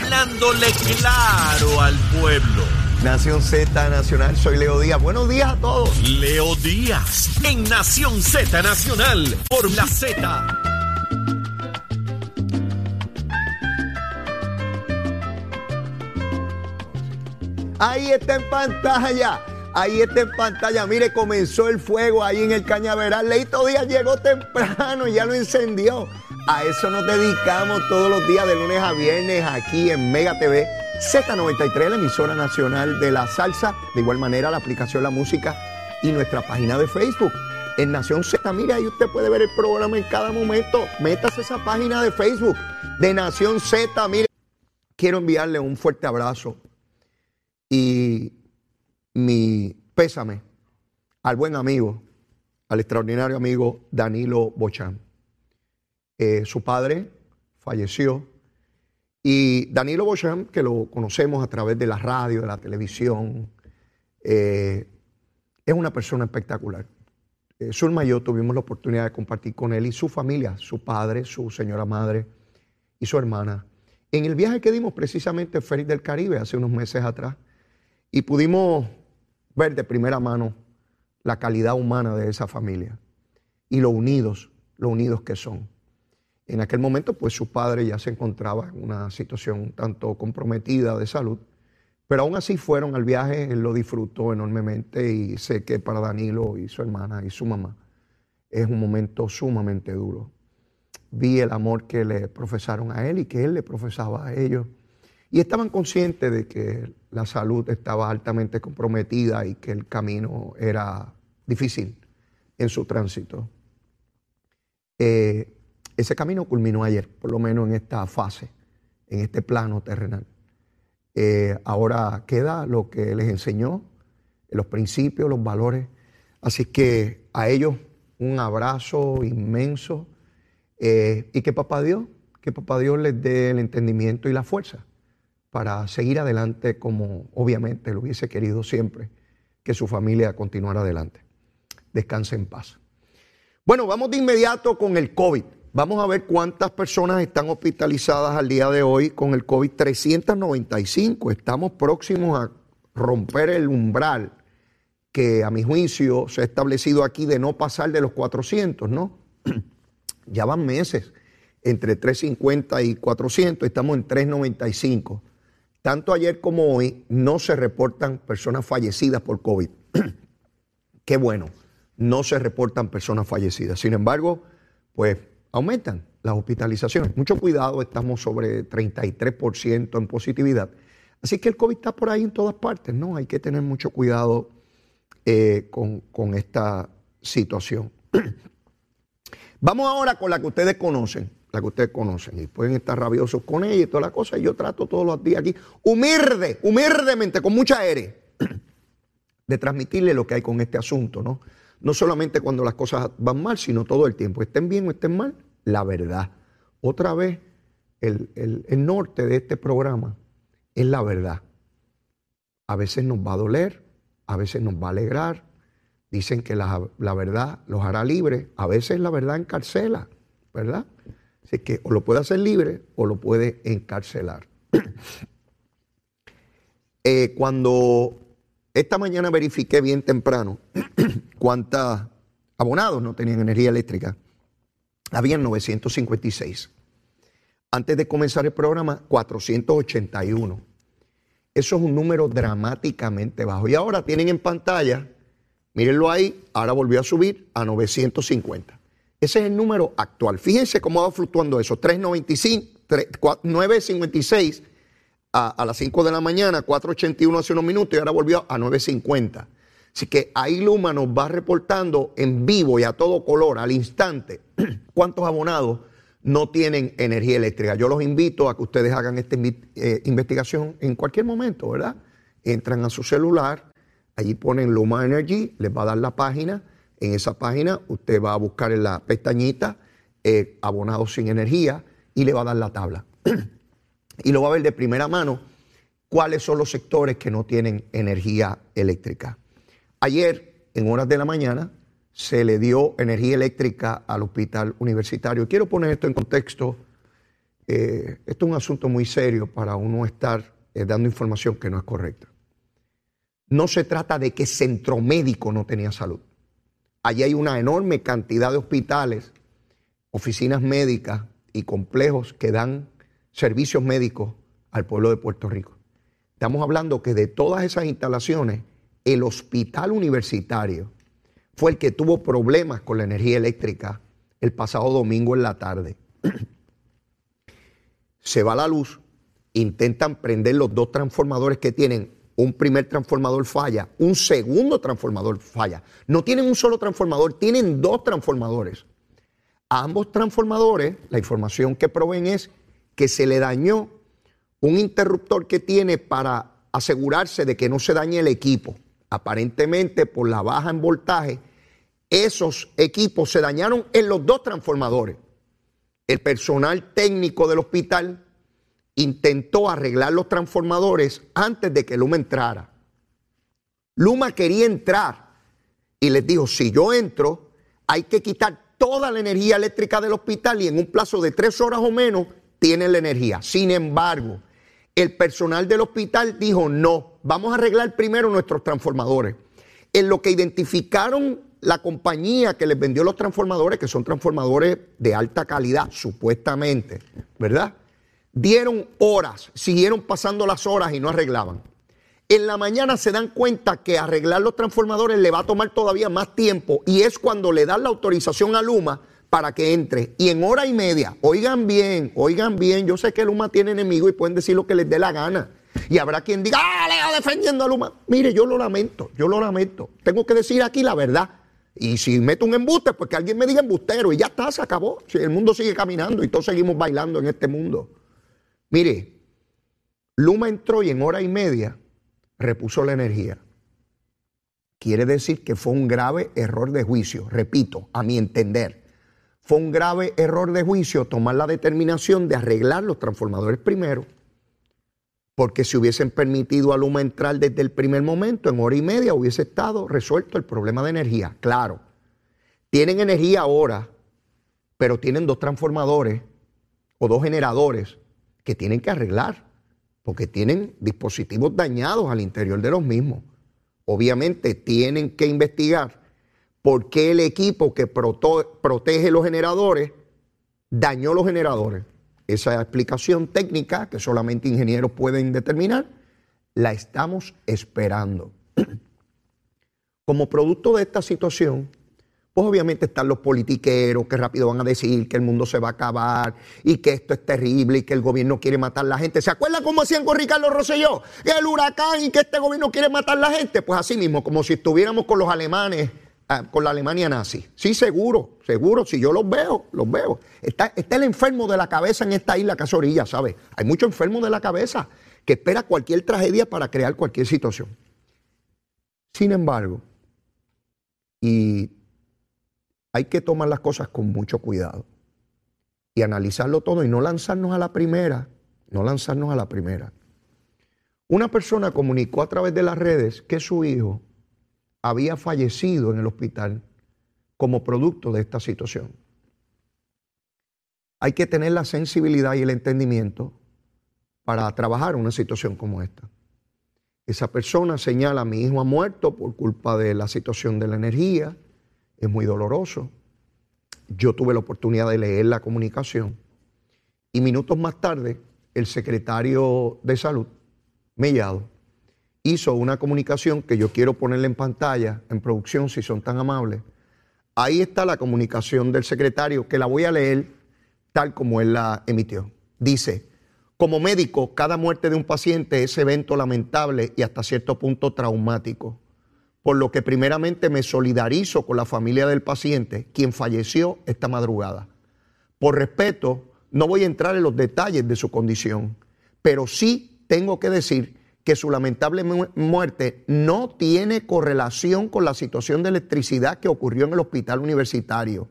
hablándole claro al pueblo. Nación Z Nacional, soy Leo Díaz. Buenos días a todos. Leo Díaz, en Nación Z Nacional, por la Z. Ahí está en pantalla. Ahí está en pantalla. Mire, comenzó el fuego ahí en el cañaveral. Leito Díaz llegó temprano y ya lo encendió. A eso nos dedicamos todos los días de lunes a viernes aquí en Mega TV. Z93, la emisora nacional de la salsa. De igual manera, la aplicación La Música y nuestra página de Facebook. En Nación Z, mire, ahí usted puede ver el programa en cada momento. Métase esa página de Facebook de Nación Z. Mire, quiero enviarle un fuerte abrazo y mi pésame al buen amigo, al extraordinario amigo Danilo Bochán. Eh, su padre falleció y Danilo Bochán, que lo conocemos a través de la radio, de la televisión, eh, es una persona espectacular. Eh, y yo tuvimos la oportunidad de compartir con él y su familia, su padre, su señora madre y su hermana, en el viaje que dimos precisamente en Félix del Caribe hace unos meses atrás. Y pudimos ver de primera mano la calidad humana de esa familia y lo unidos, lo unidos que son. En aquel momento, pues su padre ya se encontraba en una situación tanto comprometida de salud, pero aún así fueron al viaje, él lo disfrutó enormemente y sé que para Danilo y su hermana y su mamá es un momento sumamente duro. Vi el amor que le profesaron a él y que él le profesaba a ellos y estaban conscientes de que la salud estaba altamente comprometida y que el camino era difícil en su tránsito. Eh, ese camino culminó ayer, por lo menos en esta fase, en este plano terrenal. Eh, ahora queda lo que les enseñó, los principios, los valores. Así que a ellos un abrazo inmenso eh, y que papá Dios, que papá Dios les dé el entendimiento y la fuerza para seguir adelante como obviamente lo hubiese querido siempre, que su familia continuara adelante. Descanse en paz. Bueno, vamos de inmediato con el COVID. Vamos a ver cuántas personas están hospitalizadas al día de hoy con el COVID. 395. Estamos próximos a romper el umbral que a mi juicio se ha establecido aquí de no pasar de los 400, ¿no? ya van meses entre 350 y 400, estamos en 395 tanto ayer como hoy no se reportan personas fallecidas por COVID. Qué bueno, no se reportan personas fallecidas. Sin embargo, pues aumentan las hospitalizaciones. Mucho cuidado, estamos sobre 33% en positividad. Así que el COVID está por ahí en todas partes, ¿no? Hay que tener mucho cuidado eh, con, esta situación. Vamos ahora con la que ustedes conocen, la que ustedes conocen, y pueden estar rabiosos con ella y toda la cosa. Yo trato todos los días aquí, humilde, humildemente, con mucha aire, de transmitirle lo que hay con este asunto, ¿no? No solamente cuando las cosas van mal, sino todo el tiempo. Estén bien o estén mal, la verdad. Otra vez, el, norte de este programa es la verdad. A veces nos va a doler, a veces nos va a alegrar. Dicen que la, la verdad los hará libres, a veces la verdad encarcela, ¿verdad? Así que o lo puede hacer libre o lo puede encarcelar. Eh, cuando esta mañana verifiqué bien temprano cuántos abonados no tenían energía eléctrica, habían 956. Antes de comenzar el programa, 481. Eso es un número dramáticamente bajo. Y ahora tienen en pantalla, mírenlo ahí, ahora volvió a subir a 950. Ese es el número actual. Fíjense cómo va fluctuando eso. 395, 956 a, a, las 5 de la mañana, 481 hace unos minutos y ahora volvió a 950. Así que ahí Luma nos va reportando en vivo y a todo color, al instante, cuántos abonados no tienen energía eléctrica. Yo los invito a que ustedes hagan esta eh, investigación en cualquier momento, ¿verdad? Entran a su celular, allí ponen Luma Energy, les va a dar la página en esa página usted va a buscar en la pestañita eh, abonados sin energía y le va a dar la tabla. y lo va a ver de primera mano cuáles son los sectores que no tienen energía eléctrica. Ayer, en horas de la mañana, se le dio energía eléctrica al hospital universitario. Quiero poner esto en contexto. eh, esto es un asunto muy serio para uno estar eh, dando información que no es correcta. No se trata de que centro médico no tenía salud. Allí hay una enorme cantidad de hospitales, oficinas médicas y complejos que dan servicios médicos al pueblo de Puerto Rico. Estamos hablando que de todas esas instalaciones, el hospital universitario fue el que tuvo problemas con la energía eléctrica el pasado domingo en la tarde. Se va la luz, intentan prender los dos transformadores que tienen. Un primer transformador falla, un segundo transformador falla. No tienen un solo transformador, tienen dos transformadores. A ambos transformadores, la información que proveen es que se le dañó un interruptor que tiene para asegurarse de que no se dañe el equipo. Aparentemente, por la baja en voltaje, esos equipos se dañaron en los dos transformadores. El personal técnico del hospital intentó arreglar los transformadores antes de que Luma entrara. Luma quería entrar y les dijo, si yo entro, hay que quitar toda la energía eléctrica del hospital y en un plazo de tres horas o menos tienen la energía. Sin embargo, el personal del hospital dijo, no, vamos a arreglar primero nuestros transformadores. En lo que identificaron la compañía que les vendió los transformadores, que son transformadores de alta calidad, supuestamente, ¿verdad? Dieron horas, siguieron pasando las horas y no arreglaban. En la mañana se dan cuenta que arreglar los transformadores le va a tomar todavía más tiempo y es cuando le dan la autorización a Luma para que entre. Y en hora y media, oigan bien, oigan bien, yo sé que Luma tiene enemigos y pueden decir lo que les dé la gana. Y habrá quien diga, ah, Leo defendiendo a Luma. Mire, yo lo lamento, yo lo lamento. Tengo que decir aquí la verdad. Y si meto un embuste, pues que alguien me diga embustero y ya está, se acabó. El mundo sigue caminando y todos seguimos bailando en este mundo. Mire, Luma entró y en hora y media repuso la energía. Quiere decir que fue un grave error de juicio, repito, a mi entender. Fue un grave error de juicio tomar la determinación de arreglar los transformadores primero porque si hubiesen permitido a Luma entrar desde el primer momento, en hora y media hubiese estado resuelto el problema de energía. Claro, tienen energía ahora, pero tienen dos transformadores o dos generadores que tienen que arreglar, porque tienen dispositivos dañados al interior de los mismos. Obviamente tienen que investigar por qué el equipo que protege los generadores dañó los generadores esa explicación técnica que solamente ingenieros pueden determinar, la estamos esperando. Como producto de esta situación, pues obviamente están los politiqueros que rápido van a decir que el mundo se va a acabar y que esto es terrible y que el gobierno quiere matar a la gente. ¿Se acuerdan cómo hacían con Ricardo Rosselló? El huracán y que este gobierno quiere matar a la gente. Pues así mismo, como si estuviéramos con los alemanes Con la Alemania nazi. Sí, seguro, seguro, si yo los veo, los veo. Está, el enfermo de la cabeza en esta isla Casorilla, ¿sabes? Hay muchos enfermos de la cabeza que espera cualquier tragedia para crear cualquier situación. Sin embargo, y hay que tomar las cosas con mucho cuidado y analizarlo todo y no lanzarnos a la primera, no lanzarnos a la primera. Una persona comunicó a través de las redes que su hijo había fallecido en el hospital como producto de esta situación. Hay que tener la sensibilidad y el entendimiento para trabajar una situación como esta. Esa persona señala, mi hijo ha muerto por culpa de la situación de la energía, es muy doloroso. Yo tuve la oportunidad de leer la comunicación y minutos más tarde el secretario de salud, Mellado, hizo una comunicación que yo quiero ponerle en pantalla, en producción, si son tan amables. Ahí está la comunicación del secretario, que la voy a leer tal como él la emitió. Dice, como médico, cada muerte de un paciente es evento lamentable y hasta cierto punto traumático, por lo que primeramente me solidarizo con la familia del paciente, quien falleció esta madrugada. Por respeto, no voy a entrar en los detalles de su condición, pero sí tengo que decir que su lamentable muerte no tiene correlación con la situación de electricidad que ocurrió en el hospital universitario.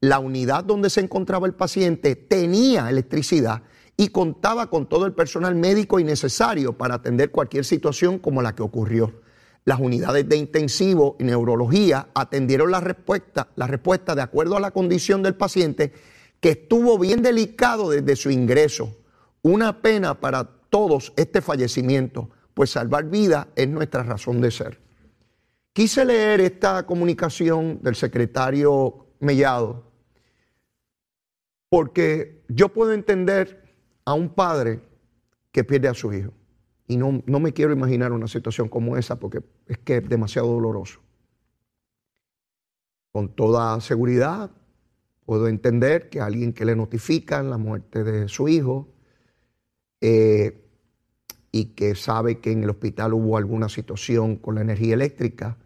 La unidad donde se encontraba el paciente tenía electricidad y contaba con todo el personal médico y necesario para atender cualquier situación como la que ocurrió. Las unidades de intensivo y neurología atendieron la respuesta, la respuesta de acuerdo a la condición del paciente que estuvo bien delicado desde su ingreso. Una pena para todos este fallecimiento, pues salvar vida es nuestra razón de ser. Quise leer esta comunicación del secretario Mellado porque yo puedo entender a un padre que pierde a su hijo. Y no, no me quiero imaginar una situación como esa porque es que es demasiado doloroso. Con toda seguridad, puedo entender que alguien que le notifican la muerte de su hijo eh, y que sabe que en el hospital hubo alguna situación con la energía eléctrica,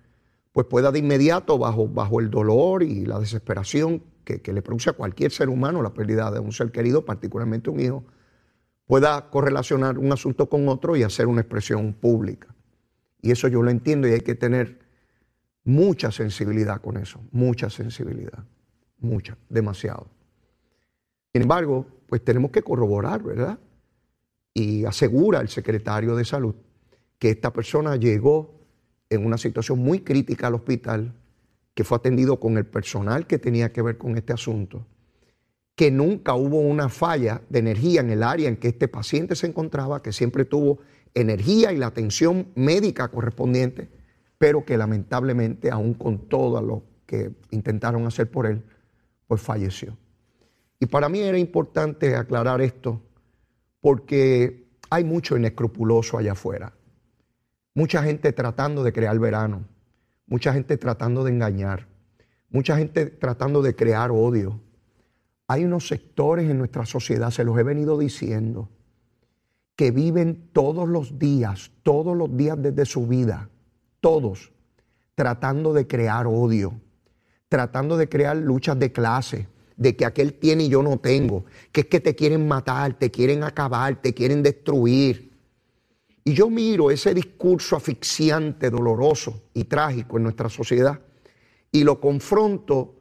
pues pueda de inmediato, bajo, bajo el dolor y la desesperación que, que le produce a cualquier ser humano la pérdida de un ser querido, particularmente un hijo, pueda correlacionar un asunto con otro y hacer una expresión pública. Y eso yo lo entiendo y hay que tener mucha sensibilidad con eso, mucha sensibilidad, mucha, demasiado. Sin embargo, pues tenemos que corroborar, ¿verdad? Y asegura el secretario de salud que esta persona llegó en una situación muy crítica al hospital, que fue atendido con el personal que tenía que ver con este asunto que nunca hubo una falla de energía en el área en que este paciente se encontraba, que siempre tuvo energía y la atención médica correspondiente, pero que lamentablemente, aún con todo lo que intentaron hacer por él, pues falleció. Y para mí era importante aclarar esto porque hay mucho inescrupuloso allá afuera. Mucha gente tratando de crear verano, mucha gente tratando de engañar, mucha gente tratando de crear odio, hay unos sectores en nuestra sociedad, se los he venido diciendo, que viven todos los días, todos los días desde su vida, todos, tratando de crear odio, tratando de crear luchas de clase, de que aquel tiene y yo no tengo, que es que te quieren matar, te quieren acabar, te quieren destruir. Y yo miro ese discurso asfixiante, doloroso y trágico en nuestra sociedad y lo confronto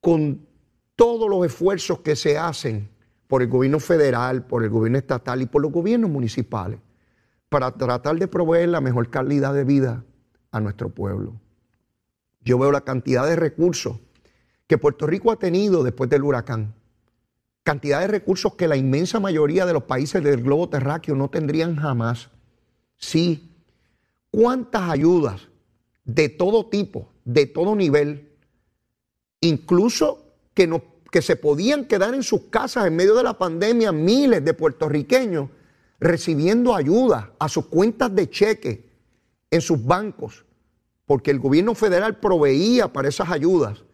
con todos los esfuerzos que se hacen por el gobierno federal, por el gobierno estatal y por los gobiernos municipales para tratar de proveer la mejor calidad de vida a nuestro pueblo. Yo veo la cantidad de recursos que Puerto Rico ha tenido después del huracán, cantidad de recursos que la inmensa mayoría de los países del globo terráqueo no tendrían jamás. Sí, cuántas ayudas de todo tipo, de todo nivel, incluso que, que se podían quedar en sus casas en medio de la pandemia miles de puertorriqueños recibiendo ayuda a sus cuentas de cheque en sus bancos, porque el gobierno federal proveía para esas ayudas.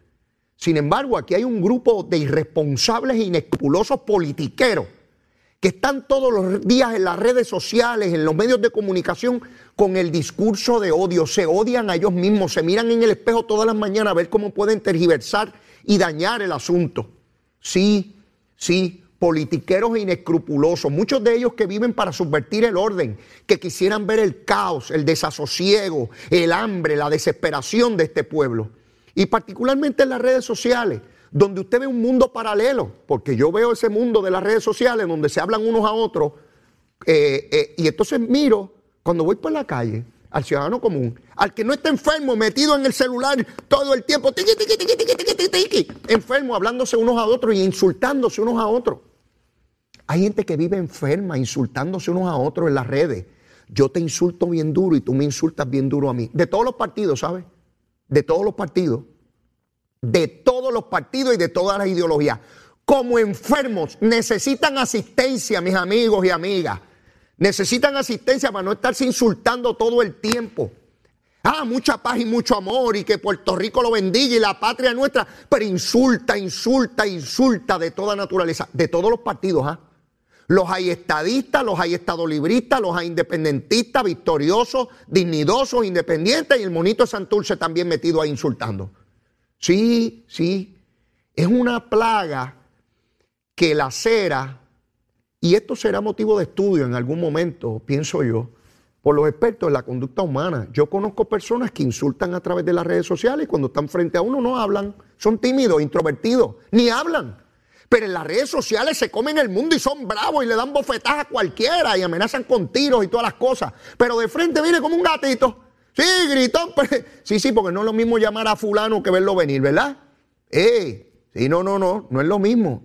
Sin embargo, aquí hay un grupo de irresponsables e inescrupulosos politiqueros que están todos los días en las redes sociales, en los medios de comunicación, con el discurso de odio. Se odian a ellos mismos, se miran en el espejo todas las mañanas a ver cómo pueden tergiversar y dañar el asunto. Sí, sí, politiqueros inescrupulosos, muchos de ellos que viven para subvertir el orden, que quisieran ver el caos, el desasosiego, el hambre, la desesperación de este pueblo. Y particularmente en las redes sociales, donde usted ve un mundo paralelo, porque yo veo ese mundo de las redes sociales donde se hablan unos a otros, eh, eh, y entonces miro cuando voy por la calle al ciudadano común, al que no está enfermo, metido en el celular todo el tiempo, enfermo, hablándose unos a otros y insultándose unos a otros. Hay gente que vive enferma, insultándose unos a otros en las redes. Yo te insulto bien duro y tú me insultas bien duro a mí. De todos los partidos, ¿sabes? De todos los partidos. De todos los partidos y de todas las ideologías. Como enfermos necesitan asistencia, mis amigos y amigas Necesitan asistencia para no estarse insultando todo el tiempo. Ah, mucha paz y mucho amor y que Puerto Rico lo bendiga y la patria nuestra, pero insulta, insulta, insulta de toda naturaleza, de todos los partidos. ¿ah? Los hay estadistas, los hay estadolibristas, los hay independentistas, victoriosos, dignidosos, independientes y el monito Santurce también metido ahí insultando. Sí, sí, es una plaga que la cera y esto será motivo de estudio en algún momento, pienso yo, por los expertos en la conducta humana. Yo conozco personas que insultan a través de las redes sociales y cuando están frente a uno no hablan, son tímidos, introvertidos, ni hablan. Pero en las redes sociales se comen el mundo y son bravos y le dan bofetadas a cualquiera y amenazan con tiros y todas las cosas. Pero de frente viene como un gatito. Sí, gritón. Sí, sí, porque no es lo mismo llamar a fulano que verlo venir, ¿verdad? Eh, sí, no, no, no, no es lo mismo.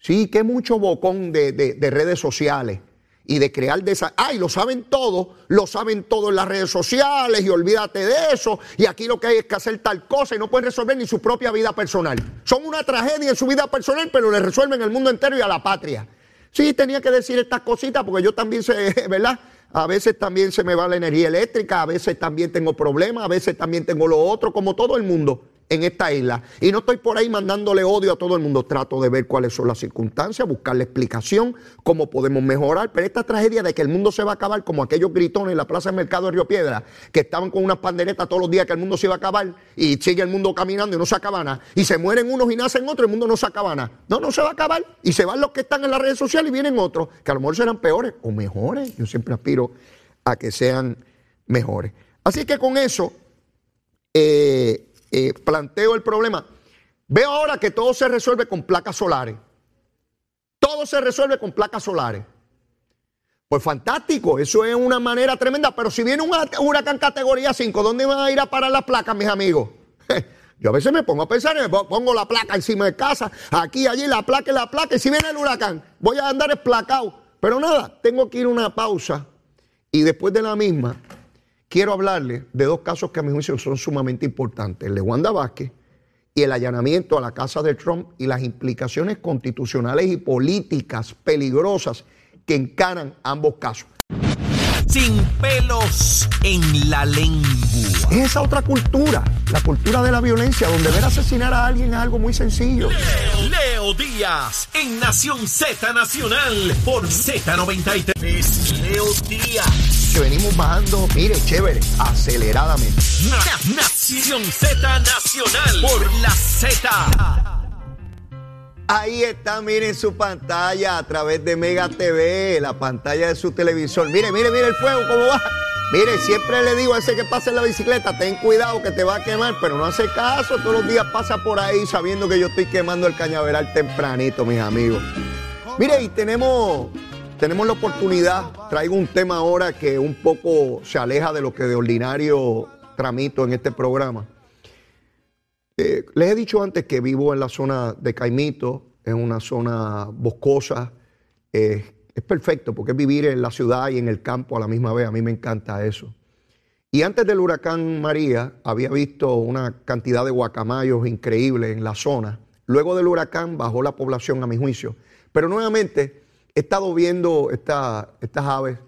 Sí, que mucho bocón de, de redes sociales y de crear de esa. ¡Ay, lo saben todo! Lo saben todo en las redes sociales y olvídate de eso. Y aquí lo que hay es que hacer tal cosa y no pueden resolver ni su propia vida personal. Son una tragedia en su vida personal, pero le resuelven el mundo entero y a la patria. Sí, tenía que decir estas cositas porque yo también sé, ¿verdad? A veces también se me va la energía eléctrica, a veces también tengo problemas, a veces también tengo lo otro, como todo el mundo en esta isla. Y no estoy por ahí mandándole odio a todo el mundo. Trato de ver cuáles son las circunstancias, buscarle explicación, cómo podemos mejorar. Pero esta tragedia de que el mundo se va a acabar, como aquellos gritones en la Plaza del Mercado de Río Piedra, que estaban con unas panderetas todos los días que el mundo se iba a acabar y sigue el mundo caminando y no se acaba nada. Y se mueren unos y nacen otros, el mundo no se acaba nada. No, no se va a acabar. Y se van los que están en las redes sociales y vienen otros, que a lo mejor serán peores o mejores. Yo siempre aspiro a que sean mejores. Así que con eso, eh, eh, planteo el problema. Veo ahora que todo se resuelve con placas solares. Todo se resuelve con placas solares. Pues fantástico, eso es una manera tremenda. Pero si viene un huracán categoría 5, ¿dónde van a ir a parar las placas, mis amigos? Yo a veces me pongo a pensar, me pongo la placa encima de casa, aquí, allí, la placa la placa, y si viene el huracán, voy a andar esplacado. Pero nada, tengo que ir a una pausa y después de la misma quiero hablarle de dos casos que a mi juicio son sumamente importantes, el de Wanda Vázquez y el allanamiento a la casa de Trump y las implicaciones constitucionales y políticas peligrosas que encaran ambos casos. Sin pelos en la lengua. Es esa otra cultura, la cultura de la violencia, donde ver asesinar a alguien es algo muy sencillo. Leo, Leo Díaz, en Nación Z Nacional, por Z93. Leo Díaz que venimos bajando, mire, chévere, aceleradamente. Nación Z Nacional por la Z. Ahí está, miren su pantalla a través de Mega TV, la pantalla de su televisor. Mire, mire, mire el fuego, cómo va. Mire, siempre le digo a ese que pasa en la bicicleta, ten cuidado que te va a quemar, pero no hace caso, todos los días pasa por ahí sabiendo que yo estoy quemando el cañaveral tempranito, mis amigos. Mire, y tenemos tenemos la oportunidad, traigo un tema ahora que un poco se aleja de lo que de ordinario tramito en este programa. Eh, les he dicho antes que vivo en la zona de Caimito, es una zona boscosa, es perfecto porque es vivir en la ciudad y en el campo a la misma vez, a mí me encanta eso. Y antes del huracán María había visto una cantidad de guacamayos increíble en la zona. Luego del huracán bajó la población a mi juicio. Pero nuevamente He estado viendo estas aves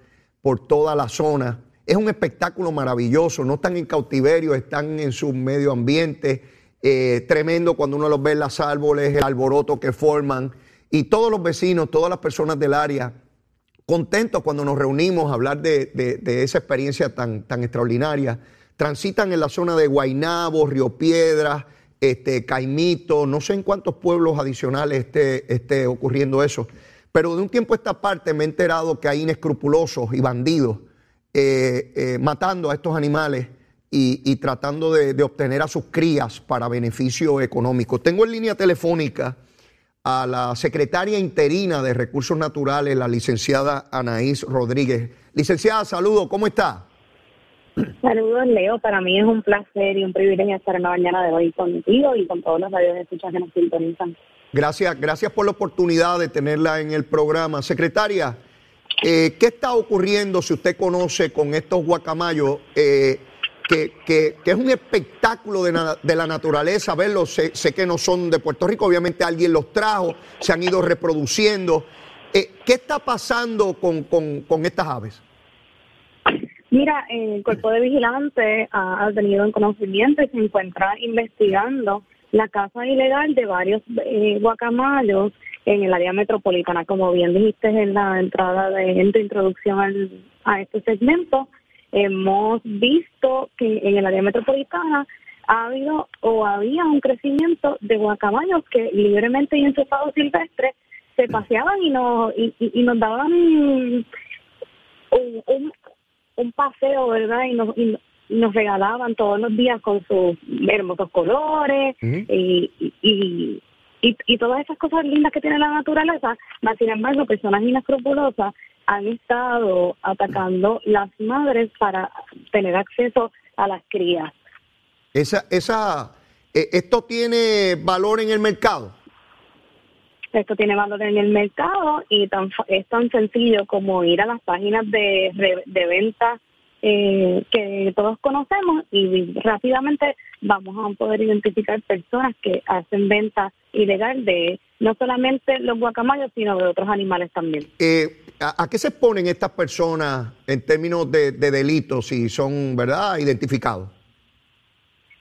por toda la zona. Es un espectáculo maravilloso. No están en cautiverio, están en su medio ambiente. Eh, tremendo cuando uno los ve en los árboles, el alboroto que forman. Y todos los vecinos, todas las personas del área, contentos cuando nos reunimos a hablar de, esa experiencia tan, extraordinaria. Transitan en la zona de Guainabo, Río Piedras, este, Caimito, no sé en cuántos pueblos adicionales esté ocurriendo eso. Pero de un tiempo a esta parte me he enterado que hay inescrupulosos y bandidos eh, eh, matando a estos animales y, tratando de, obtener a sus crías para beneficio económico. Tengo en línea telefónica a la secretaria interina de Recursos Naturales, la licenciada Anaís Rodríguez. Licenciada, saludo, ¿cómo está? Saludos, Leo. Para mí es un placer y un privilegio estar en la mañana de hoy contigo y con todos los radios escuchas que nos sintonizan. Gracias, gracias por la oportunidad de tenerla en el programa. Secretaria, eh, ¿qué está ocurriendo si usted conoce con estos guacamayos? Eh, que, es un espectáculo de, la naturaleza verlos. Sé, que no son de Puerto Rico, obviamente alguien los trajo, se han ido reproduciendo. Eh, ¿Qué está pasando con, con, estas aves? Mira, el cuerpo de vigilante ha, ha tenido un conocimiento y se encuentra investigando la caza ilegal de varios eh, guacamayos en el área metropolitana. Como bien dijiste en la entrada de en introducción a este segmento, hemos visto que en el área metropolitana ha habido o había un crecimiento de guacamayos que libremente y en su estado silvestre se paseaban y nos, y, nos daban un, paseo, ¿verdad? Y nos, nos regalaban todos los días con sus hermosos colores y, y, y, todas esas cosas lindas que tiene la naturaleza, mas sin embargo personas inescrupulosas han estado atacando las madres para tener acceso a las crías. Esa, esa, eh, ¿Esto tiene valor en el mercado? esto tiene valor en el mercado y tan, es tan sencillo como ir a las páginas de, de venta eh, que todos conocemos y rápidamente vamos a poder identificar personas que hacen venta ilegal de no solamente los guacamayos, sino de otros animales también. Eh, ¿a, qué se exponen estas personas en términos de, delitos si son, verdad, identificados?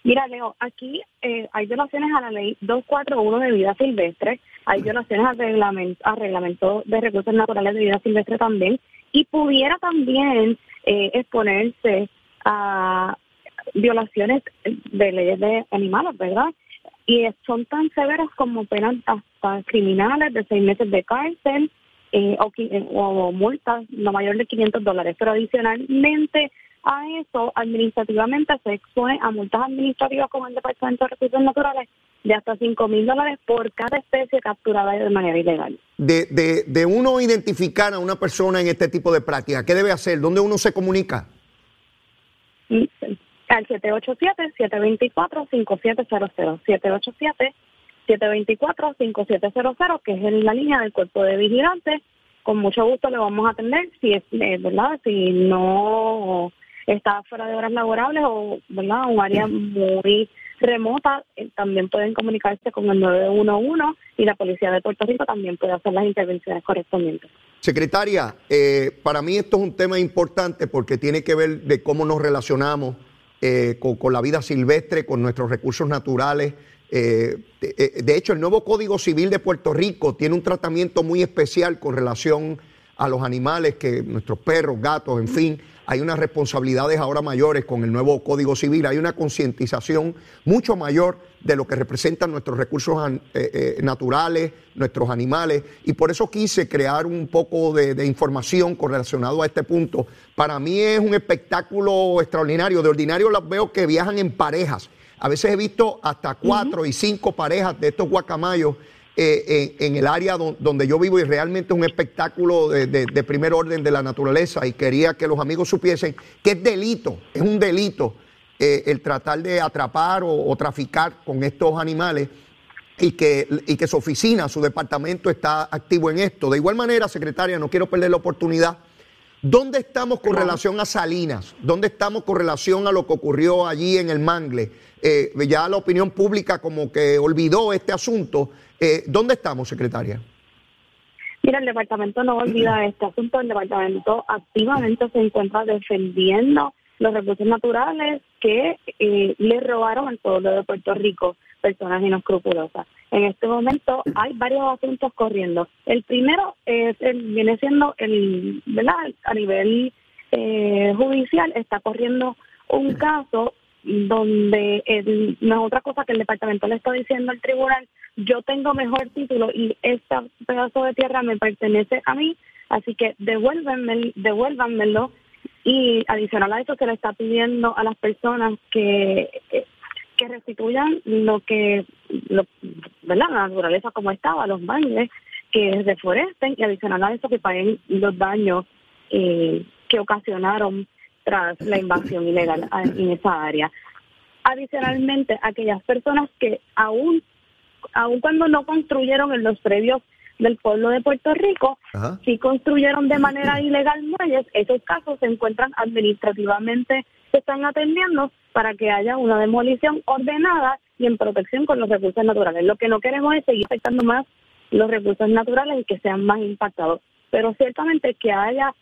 Mira, Leo, aquí eh, hay violaciones a la ley 241 de vida silvestre, hay violaciones al reglamento, al reglamento de recursos naturales de vida silvestre también, y pudiera también eh, exponerse a violaciones de leyes de animales, ¿verdad? Y son tan severas como penas hasta criminales de seis meses de cárcel eh, o, o, multas no mayor de 500 dólares. Pero adicionalmente a eso, administrativamente se expone a multas administrativas como el Departamento de Recursos Naturales de hasta 5 mil dólares por cada especie capturada de manera ilegal. De, de, de uno identificar a una persona en este tipo de práctica, ¿qué debe hacer? ¿Dónde uno se comunica? Mm, al 787-724-5700. 787-724-5700, que es la línea del cuerpo de vigilantes. Con mucho gusto le vamos a atender si es eh, verdad, si no está fuera de horas laborables o verdad un área muy remota, eh, también pueden comunicarse con el 911 y la Policía de Puerto Rico también puede hacer las intervenciones correspondientes. Secretaria, eh, para mí esto es un tema importante porque tiene que ver de cómo nos relacionamos eh, con, la vida silvestre, con nuestros recursos naturales. de hecho, el nuevo Código Civil de Puerto Rico tiene un tratamiento muy especial con relación a los animales, que nuestros perros, gatos, en fin, hay unas responsabilidades ahora mayores con el nuevo Código Civil, hay una concientización mucho mayor de lo que representan nuestros recursos eh, eh, naturales, nuestros animales, y por eso quise crear un poco de, información con relacionado a este punto. Para mí es un espectáculo extraordinario, de ordinario las veo que viajan en parejas. A veces he visto hasta cuatro y cinco parejas de estos guacamayos eh, en, el área donde yo vivo y realmente es un espectáculo de, primer orden de la naturaleza y quería que los amigos supiesen que es delito, es un delito eh, el tratar de atrapar o, traficar con estos animales y que, y que su oficina, su departamento está activo en esto. De igual manera, secretaria, no quiero perder la oportunidad. ¿Dónde estamos con relación a Salinas? ¿Dónde estamos con relación a lo que ocurrió allí en el Mangle? Eh, ya la opinión pública como que olvidó este asunto eh, ¿Dónde estamos, secretaria? Mira, el departamento no olvida este asunto. El departamento activamente se encuentra defendiendo los recursos naturales que eh, le robaron al pueblo de Puerto Rico, personas inescrupulosas. En este momento hay varios asuntos corriendo. El primero es viene siendo el, ¿verdad? A nivel eh, judicial está corriendo un caso donde el, no es otra cosa que el departamento le está diciendo al tribunal, yo tengo mejor título y este pedazo de tierra me pertenece a mí, así que devuélvanme, devuélvanmelo y adicional a eso se le está pidiendo a las personas que que restituyan lo que ¿verdad? la naturaleza como estaba, los bailes, que deforesten y adicional a eso que paguen los daños eh, que ocasionaron tras la invasión ilegal en esa área. Adicionalmente, aquellas personas que aún, aún cuando no construyeron en los previos del pueblo de Puerto Rico, si construyeron de manera ilegal muelles, esos casos se encuentran administrativamente, se están atendiendo para que haya una demolición ordenada y en protección con los recursos naturales. Lo que no queremos es seguir afectando más los recursos naturales y que sean más impactados, pero ciertamente que haya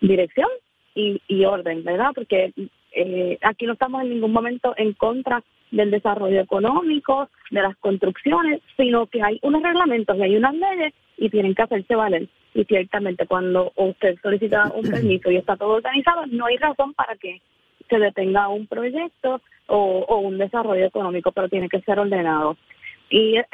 dirección y, orden, ¿verdad? Porque eh, aquí no estamos en ningún momento en contra del desarrollo económico, de las construcciones, sino que hay unos reglamentos y hay unas leyes y tienen que hacerse valer. Y ciertamente cuando usted solicita un permiso y está todo organizado, no hay razón para que se detenga un proyecto o, un desarrollo económico, pero tiene que ser ordenado. Y eh,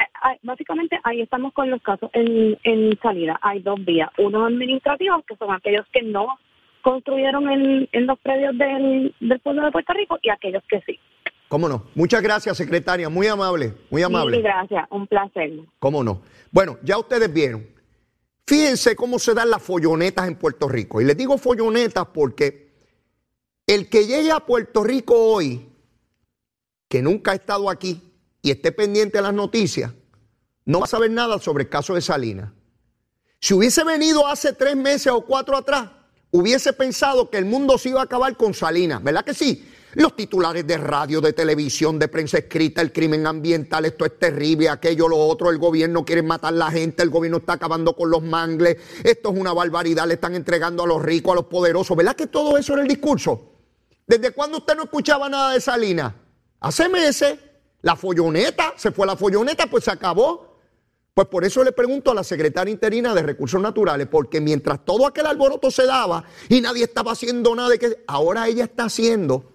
básicamente ahí estamos con los casos en, en salida. Hay dos vías, unos administrativos, que son aquellos que no construyeron en, en los predios del, del pueblo de Puerto Rico y aquellos que sí. ¿Cómo no? Muchas gracias, secretaria. Muy amable, muy amable. Sí, gracias. Un placer. ¿Cómo no? Bueno, ya ustedes vieron. Fíjense cómo se dan las follonetas en Puerto Rico. Y les digo follonetas porque el que llegue a Puerto Rico hoy, que nunca ha estado aquí y esté pendiente de las noticias, no va a saber nada sobre el caso de Salinas. Si hubiese venido hace tres meses o cuatro atrás, hubiese pensado que el mundo se iba a acabar con Salinas, ¿verdad que sí? Los titulares de radio, de televisión, de prensa escrita, el crimen ambiental, esto es terrible, aquello, lo otro, el gobierno quiere matar a la gente, el gobierno está acabando con los mangles, esto es una barbaridad, le están entregando a los ricos, a los poderosos, ¿verdad que todo eso era el discurso? ¿Desde cuándo usted no escuchaba nada de Salinas? Hace meses, la folloneta, se fue la folloneta, pues se acabó. Pues por eso le pregunto a la secretaria interina de Recursos Naturales, porque mientras todo aquel alboroto se daba y nadie estaba haciendo nada, de que ahora ella está haciendo,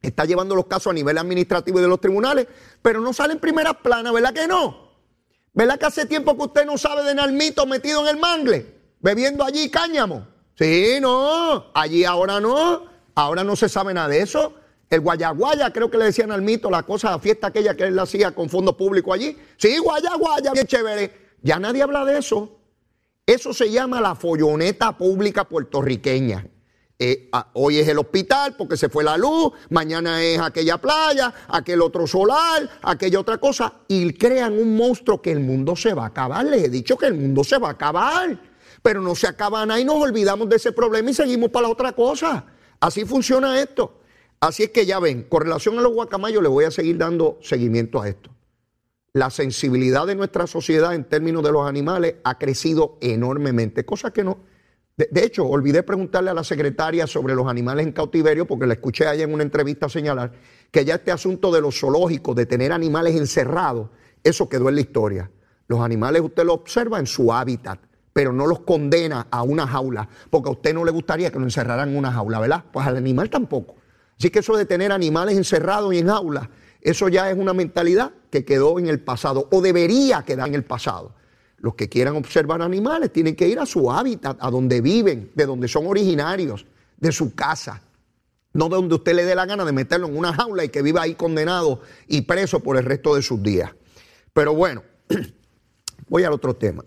está llevando los casos a nivel administrativo y de los tribunales, pero no sale en primera plana, ¿verdad que no? ¿Verdad que hace tiempo que usted no sabe de Nalmito metido en el mangle, bebiendo allí cáñamo? Sí, no, allí ahora no, ahora no se sabe nada de eso. El guayaguaya, creo que le decían al mito, la cosa, la fiesta aquella que él hacía con fondo público allí. Sí, guayaguaya, bien chévere. Ya nadie habla de eso. Eso se llama la folloneta pública puertorriqueña. Eh, hoy es el hospital porque se fue la luz, mañana es aquella playa, aquel otro solar, aquella otra cosa, y crean un monstruo que el mundo se va a acabar. Les he dicho que el mundo se va a acabar, pero no se acaba nada y nos olvidamos de ese problema y seguimos para la otra cosa. Así funciona esto. Así es que ya ven, con relación a los guacamayos le voy a seguir dando seguimiento a esto. La sensibilidad de nuestra sociedad en términos de los animales ha crecido enormemente, cosa que no... De, hecho, olvidé preguntarle a la secretaria sobre los animales en cautiverio porque la escuché allá en una entrevista señalar que ya este asunto de los zoológicos, de tener animales encerrados, eso quedó en la historia. Los animales usted los observa en su hábitat, pero no los condena a una jaula, porque a usted no le gustaría que lo encerraran en una jaula, ¿verdad? Pues al animal tampoco. Así que eso de tener animales encerrados y en aulas, eso ya es una mentalidad que quedó en el pasado o debería quedar en el pasado. Los que quieran observar animales tienen que ir a su hábitat, a donde viven, de donde son originarios, de su casa. No de donde usted le dé la gana de meterlo en una jaula y que viva ahí condenado y preso por el resto de sus días. Pero bueno, voy al otro tema.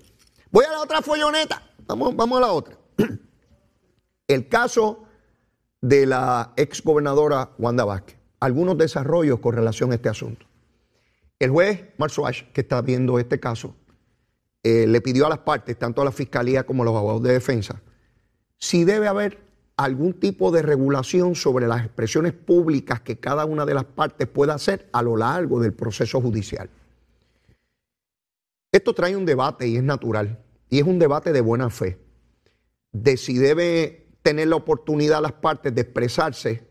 Voy a la otra folloneta. Vamos, vamos a la otra. El caso de la ex gobernadora Wanda Vázquez. Algunos desarrollos con relación a este asunto. El juez Marzuach, que está viendo este caso, eh, le pidió a las partes, tanto a la fiscalía como a los abogados de defensa, si debe haber algún tipo de regulación sobre las expresiones públicas que cada una de las partes pueda hacer a lo largo del proceso judicial. Esto trae un debate y es natural, y es un debate de buena fe, de si debe tener la oportunidad las partes de expresarse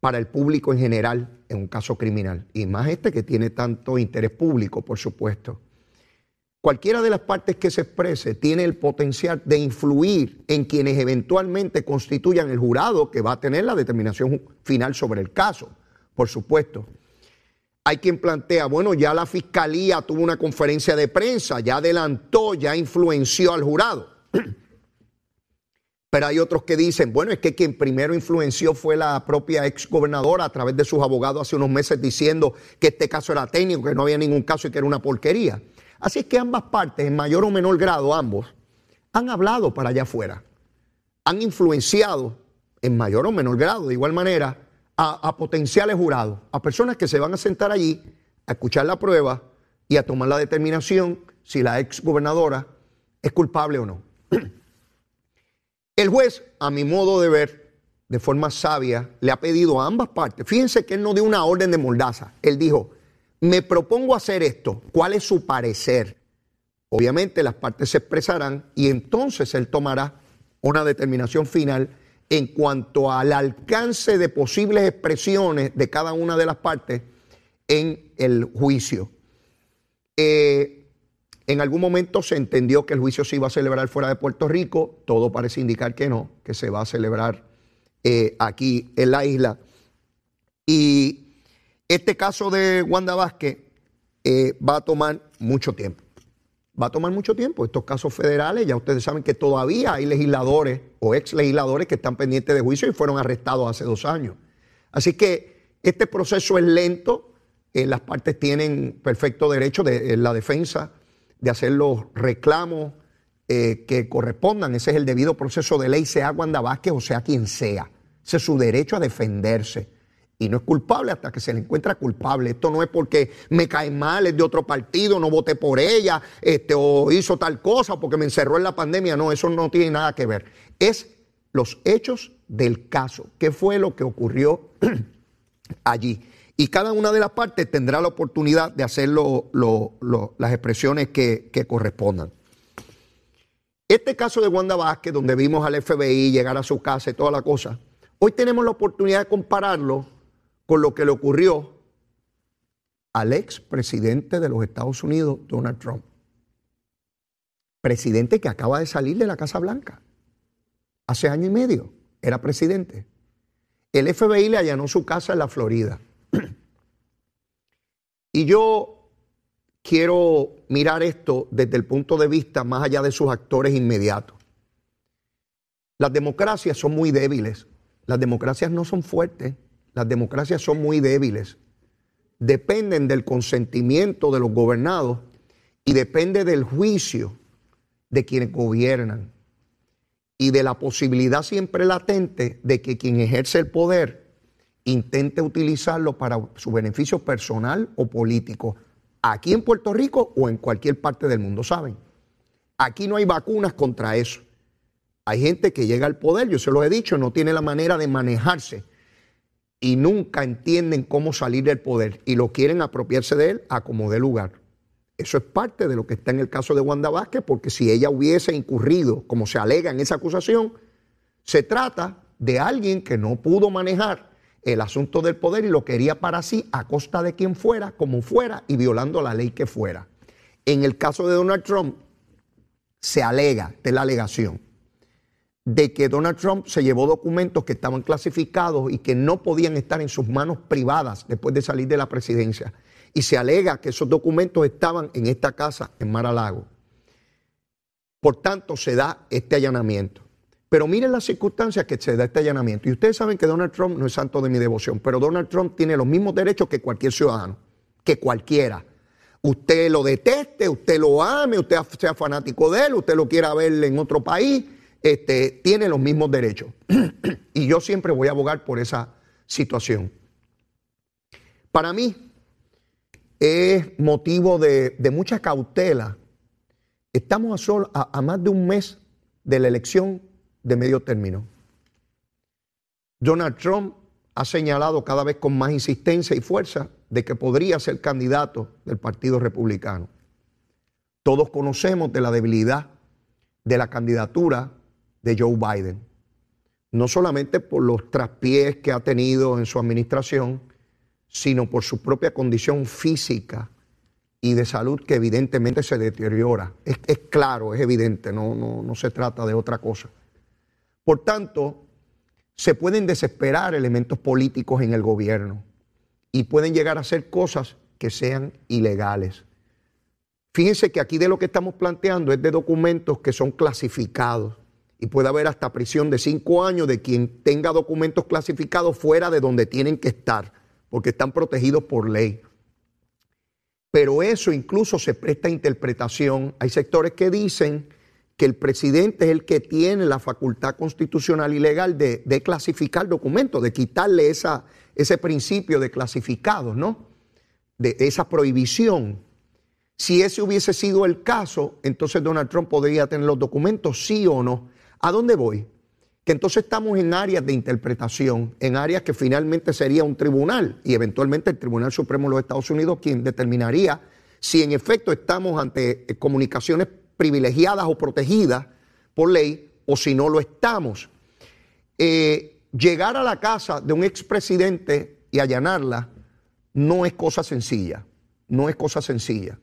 para el público en general en un caso criminal. Y más este que tiene tanto interés público, por supuesto. Cualquiera de las partes que se exprese tiene el potencial de influir en quienes eventualmente constituyan el jurado que va a tener la determinación final sobre el caso, por supuesto. Hay quien plantea, bueno, ya la fiscalía tuvo una conferencia de prensa, ya adelantó, ya influenció al jurado. Pero hay otros que dicen, bueno, es que quien primero influenció fue la propia ex gobernadora a través de sus abogados hace unos meses diciendo que este caso era técnico, que no había ningún caso y que era una porquería. Así es que ambas partes, en mayor o menor grado, ambos, han hablado para allá afuera. Han influenciado en mayor o menor grado, de igual manera, a, potenciales jurados, a personas que se van a sentar allí a escuchar la prueba y a tomar la determinación si la ex gobernadora es culpable o no. El juez, a mi modo de ver, de forma sabia, le ha pedido a ambas partes, fíjense que él no dio una orden de moldaza, él dijo, me propongo hacer esto, ¿cuál es su parecer? Obviamente las partes se expresarán y entonces él tomará una determinación final en cuanto al alcance de posibles expresiones de cada una de las partes en el juicio. Eh, en algún momento se entendió que el juicio se iba a celebrar fuera de Puerto Rico, todo parece indicar que no, que se va a celebrar eh, aquí en la isla. Y este caso de Wanda Vázquez eh, va a tomar mucho tiempo. Va a tomar mucho tiempo. Estos casos federales, ya ustedes saben que todavía hay legisladores o ex legisladores que están pendientes de juicio y fueron arrestados hace dos años. Así que este proceso es lento. Eh, las partes tienen perfecto derecho de la defensa de hacer los reclamos eh, que correspondan. Ese es el debido proceso de ley, sea Wanda Vázquez o sea quien sea. Ese es su derecho a defenderse. y no es culpable hasta que se le encuentra culpable. Esto no es porque me cae mal, es de otro partido, no voté por ella, este, o hizo tal cosa porque me encerró en la pandemia. No, eso no tiene nada que ver. Es los hechos del caso. ¿Qué fue lo que ocurrió allí? Y cada una de las partes tendrá la oportunidad de hacer las expresiones que, que correspondan. Este caso de Wanda Vázquez, donde vimos al FBI llegar a su casa y toda la cosa, hoy tenemos la oportunidad de compararlo con lo que le ocurrió al ex presidente de los Estados Unidos, Donald Trump. Presidente que acaba de salir de la Casa Blanca. Hace año y medio era presidente. El FBI le allanó su casa en la Florida. y yo quiero mirar esto desde el punto de vista más allá de sus actores inmediatos. Las democracias son muy débiles. Las democracias no son fuertes. Las democracias son muy débiles. Dependen del consentimiento de los gobernados y depende del juicio de quienes gobiernan y de la posibilidad siempre latente de que quien ejerce el poder intente utilizarlo para su beneficio personal o político, aquí en Puerto Rico o en cualquier parte del mundo, ¿saben? Aquí no hay vacunas contra eso. Hay gente que llega al poder, yo se lo he dicho, no tiene la manera de manejarse y nunca entienden cómo salir del poder y lo quieren apropiarse de él a como de lugar. Eso es parte de lo que está en el caso de Wanda Vázquez, porque si ella hubiese incurrido, como se alega en esa acusación, se trata de alguien que no pudo manejar el asunto del poder y lo quería para sí a costa de quien fuera, como fuera y violando la ley que fuera. En el caso de Donald Trump, se alega, de la alegación, de que Donald Trump se llevó documentos que estaban clasificados y que no podían estar en sus manos privadas después de salir de la presidencia. Y se alega que esos documentos estaban en esta casa en Mar-a-Lago. Por tanto, se da este allanamiento. Pero miren las circunstancias que se da este allanamiento. Y ustedes saben que Donald Trump no es santo de mi devoción, pero Donald Trump tiene los mismos derechos que cualquier ciudadano, que cualquiera. Usted lo deteste, usted lo ame, usted sea fanático de él, usted lo quiera ver en otro país este, tiene los mismos derechos. y yo siempre voy a abogar por esa situación. Para mí es motivo de, mucha cautela. Estamos a, a más de un mes de la elección de medio término. Donald Trump ha señalado cada vez con más insistencia y fuerza de que podría ser candidato del Partido Republicano. Todos conocemos de la debilidad de la candidatura de Joe Biden. No solamente por los traspiés que ha tenido en su administración, sino por su propia condición física y de salud que evidentemente se deteriora. Es, claro, es evidente, no, no, no se trata de otra cosa. Por tanto, se pueden desesperar elementos políticos en el gobierno y pueden llegar a hacer cosas que sean ilegales. Fíjense que aquí de lo que estamos planteando es de documentos que son clasificados y puede haber hasta prisión de cinco años de quien tenga documentos clasificados fuera de donde tienen que estar, porque están protegidos por ley. Pero eso incluso se presta a interpretación. Hay sectores que dicen que el presidente es el que tiene la facultad constitucional y legal de, clasificar documentos, de quitarle esa, ese principio de clasificados, ¿no? De esa prohibición. Si ese hubiese sido el caso, entonces Donald Trump podría tener los documentos, sí o no. ¿A dónde voy? Que entonces estamos en áreas de interpretación, en áreas que finalmente sería un tribunal y eventualmente el Tribunal Supremo de los Estados Unidos quien determinaría si en efecto estamos ante eh, comunicaciones privilegiadas o protegidas por ley o si no lo estamos. Eh, llegar a la casa de un expresidente y allanarla no es cosa sencilla, no es cosa sencilla,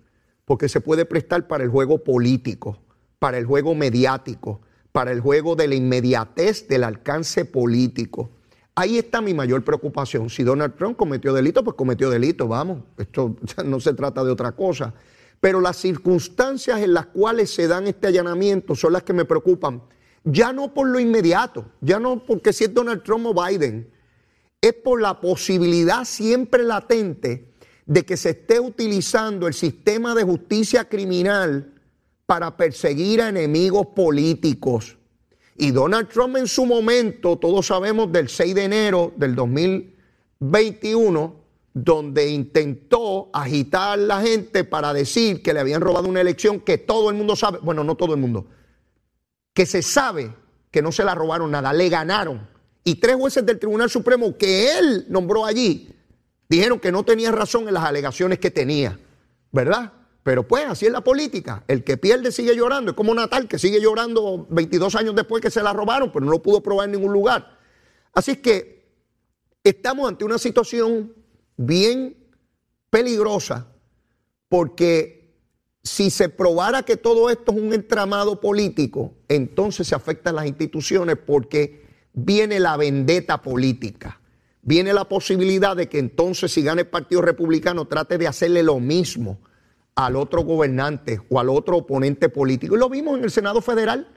porque se puede prestar para el juego político, para el juego mediático, para el juego de la inmediatez del alcance político. Ahí está mi mayor preocupación. Si Donald Trump cometió delito, pues cometió delito, vamos. Esto no se trata de otra cosa. Pero las circunstancias en las cuales se dan este allanamiento son las que me preocupan. Ya no por lo inmediato, ya no porque si es Donald Trump o Biden, es por la posibilidad siempre latente de que se esté utilizando el sistema de justicia criminal para perseguir a enemigos políticos. Y Donald Trump en su momento, todos sabemos del 6 de enero del 2021, 21, donde intentó agitar a la gente para decir que le habían robado una elección que todo el mundo sabe, bueno, no todo el mundo, que se sabe que no se la robaron nada, le ganaron. Y tres jueces del Tribunal Supremo que él nombró allí dijeron que no tenía razón en las alegaciones que tenía, ¿verdad? Pero pues así es la política. El que pierde sigue llorando. Es como Natal, que sigue llorando 22 años después que se la robaron, pero no lo pudo probar en ningún lugar. Así es que estamos ante una situación bien peligrosa porque si se probara que todo esto es un entramado político, entonces se afectan las instituciones porque viene la vendetta política. Viene la posibilidad de que entonces si gana el Partido Republicano trate de hacerle lo mismo al otro gobernante o al otro oponente político. Y lo vimos en el Senado Federal.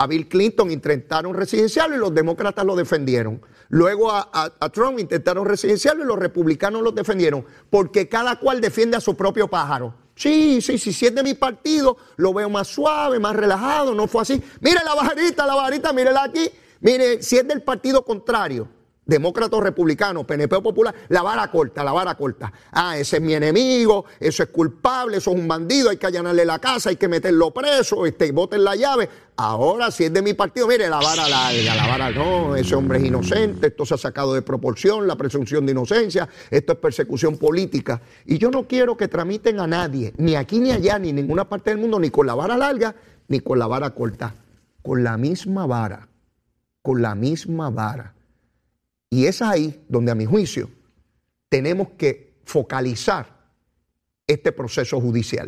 A Bill Clinton intentaron residencial y los demócratas lo defendieron. Luego a, Trump intentaron residencial y los republicanos lo defendieron. Porque cada cual defiende a su propio pájaro. Sí, sí, sí, si es de mi partido, lo veo más suave, más relajado, no fue así. Mire la varita, la varita, mírela aquí. Mire, si es del partido contrario, demócrata o republicano, PNP popular, la vara corta, la vara corta. Ah, ese es mi enemigo, eso es culpable, eso es un bandido, hay que allanarle la casa, hay que meterlo preso, este, boten la llave. Ahora, si es de mi partido, mire, la vara larga, la vara no, ese hombre es inocente, esto se ha sacado de proporción, la presunción de inocencia, esto es persecución política. Y yo no quiero que tramiten a nadie, ni aquí ni allá, ni en ninguna parte del mundo, ni con la vara larga, ni con la vara corta, con la misma vara, con la misma vara. Y es ahí donde a mi juicio tenemos que focalizar este proceso judicial.